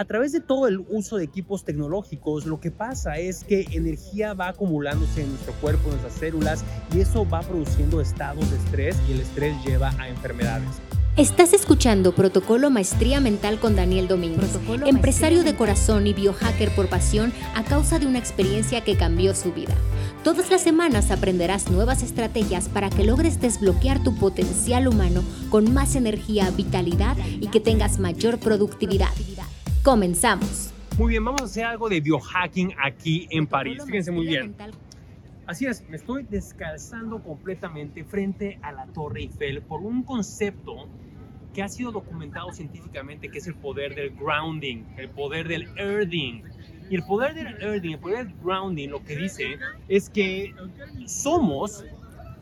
a través de todo el uso de equipos tecnológicos, lo que pasa es que energía va acumulándose en nuestro cuerpo, en nuestras células, y eso va produciendo estados de estrés y el estrés lleva a enfermedades. Estás escuchando Protocolo Maestría Mental con Daniel Domínguez, empresario de corazón y biohacker por pasión a causa de una experiencia que cambió su vida. Todas las semanas aprenderás nuevas estrategias para que logres desbloquear tu potencial humano con más energía, vitalidad y que tengas mayor productividad. Comenzamos. Muy bien, vamos a hacer algo de biohacking aquí en París. Fíjense muy bien. Así es, me estoy descalzando completamente frente a la Torre Eiffel por un concepto que ha sido documentado científicamente, que es el poder del grounding, el poder del earthing. Y el poder del earthing, el poder del grounding, lo que dice es que somos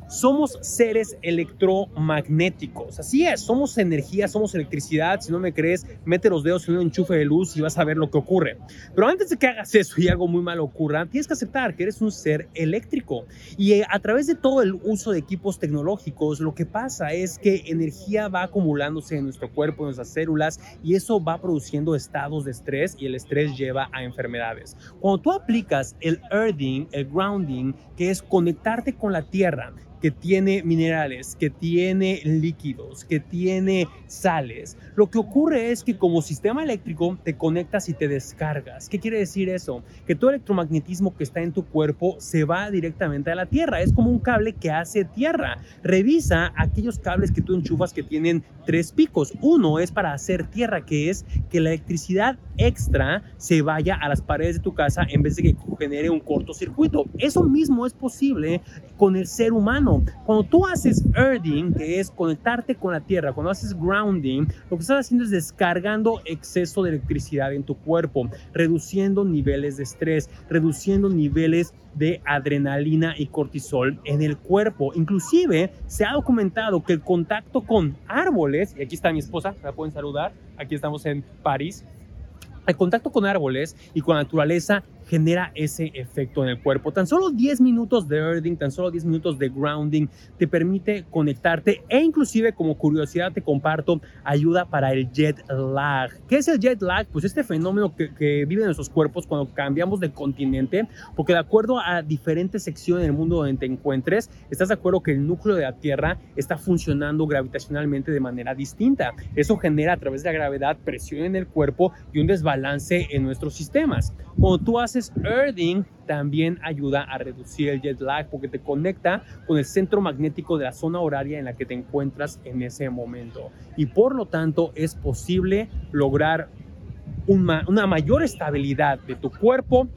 somos seres electromagnéticos. Así es, somos energía, somos electricidad. Si no me crees, mete los dedos en un enchufe de luz y vas a ver lo que ocurre. Pero antes de que hagas eso y algo muy malo ocurra, tienes que aceptar que eres un ser eléctrico. Y eh, a través de todo el uso de equipos tecnológicos, lo que pasa es que energía va acumulándose en nuestro cuerpo, en nuestras células, y eso va produciendo estados de estrés y el estrés lleva a enfermedades. Cuando tú aplicas el earthing, el grounding, que es conectarte con la tierra, que tiene minerales, que tiene líquidos, que tiene sales. Lo que ocurre es que como sistema eléctrico te conectas y te descargas. ¿Qué quiere decir eso? Que todo electromagnetismo que está en tu cuerpo se va directamente a la tierra. Es como un cable que hace tierra. Revisa aquellos cables que tú enchufas que tienen tres picos. Uno es para hacer tierra, que es que la electricidad extra se vaya a las paredes de tu casa en vez de que genere un cortocircuito. Eso mismo es posible con el ser humano. Cuando tú haces earthing, que es conectarte con la tierra, cuando haces grounding, lo que estás haciendo es descargando exceso de electricidad en tu cuerpo, reduciendo niveles de estrés, reduciendo niveles de adrenalina y cortisol en el cuerpo. Inclusive se ha documentado que el contacto con árboles, y aquí está mi esposa, la pueden saludar, aquí estamos en París, el contacto con árboles y con la naturaleza genera ese efecto en el cuerpo. Tan solo 10 minutos de earthing, tan solo 10 minutos de grounding te permite conectarte e inclusive como curiosidad te comparto ayuda para el jet lag. ¿Qué es el jet lag? Pues este fenómeno que, que vive en nuestros cuerpos cuando cambiamos de continente, porque de acuerdo a diferentes secciones del mundo donde te encuentres, estás de acuerdo que el núcleo de la Tierra está funcionando gravitacionalmente de manera distinta. Eso genera a través de la gravedad presión en el cuerpo y un desbalance en nuestros sistemas. Cuando tú haces earthing también ayuda a reducir el jet lag porque te conecta con el centro magnético de la zona horaria en la que te encuentras en ese momento. Y por lo tanto es posible lograr una, una mayor estabilidad de tu cuerpo,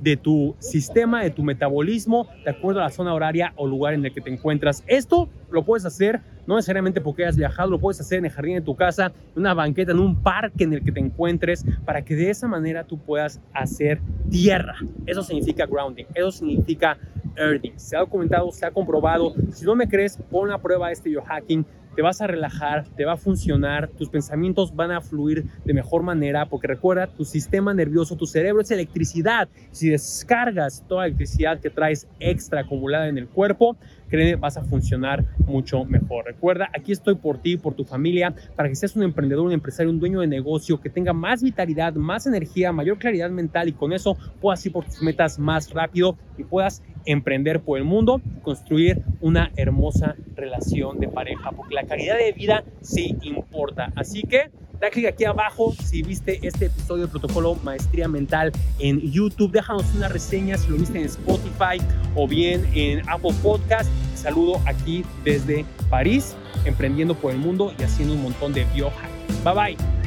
de tu sistema, de tu metabolismo, de acuerdo a la zona horaria o lugar en el que te encuentras. Esto lo puedes hacer no necesariamente porque hayas viajado, lo puedes hacer en el jardín de tu casa, en una banqueta, en un parque en el que te encuentres, para que de esa manera tú puedas hacer tierra. Eso significa grounding, eso significa earthing. Se ha documentado, se ha comprobado. Si no me crees, pon a prueba este biohacking te vas a relajar, te va a funcionar, tus pensamientos van a fluir de mejor manera, porque recuerda, tu sistema nervioso, tu cerebro es electricidad. Si descargas toda la electricidad que traes extra acumulada en el cuerpo, créeme, vas a funcionar mucho mejor. Recuerda, aquí estoy por ti, por tu familia, para que seas un emprendedor, un empresario, un dueño de negocio que tenga más vitalidad, más energía, mayor claridad mental y con eso puedas ir por tus metas más rápido y puedas emprender por el mundo y construir una hermosa relación de pareja, porque la calidad de vida sí importa. Así que da clic aquí abajo si viste este episodio de Protocolo Maestría Mental en YouTube. Déjanos una reseña si lo viste en Spotify o bien en Apple Podcast. Saludo aquí desde París, emprendiendo por el mundo y haciendo un montón de biohack. Bye bye.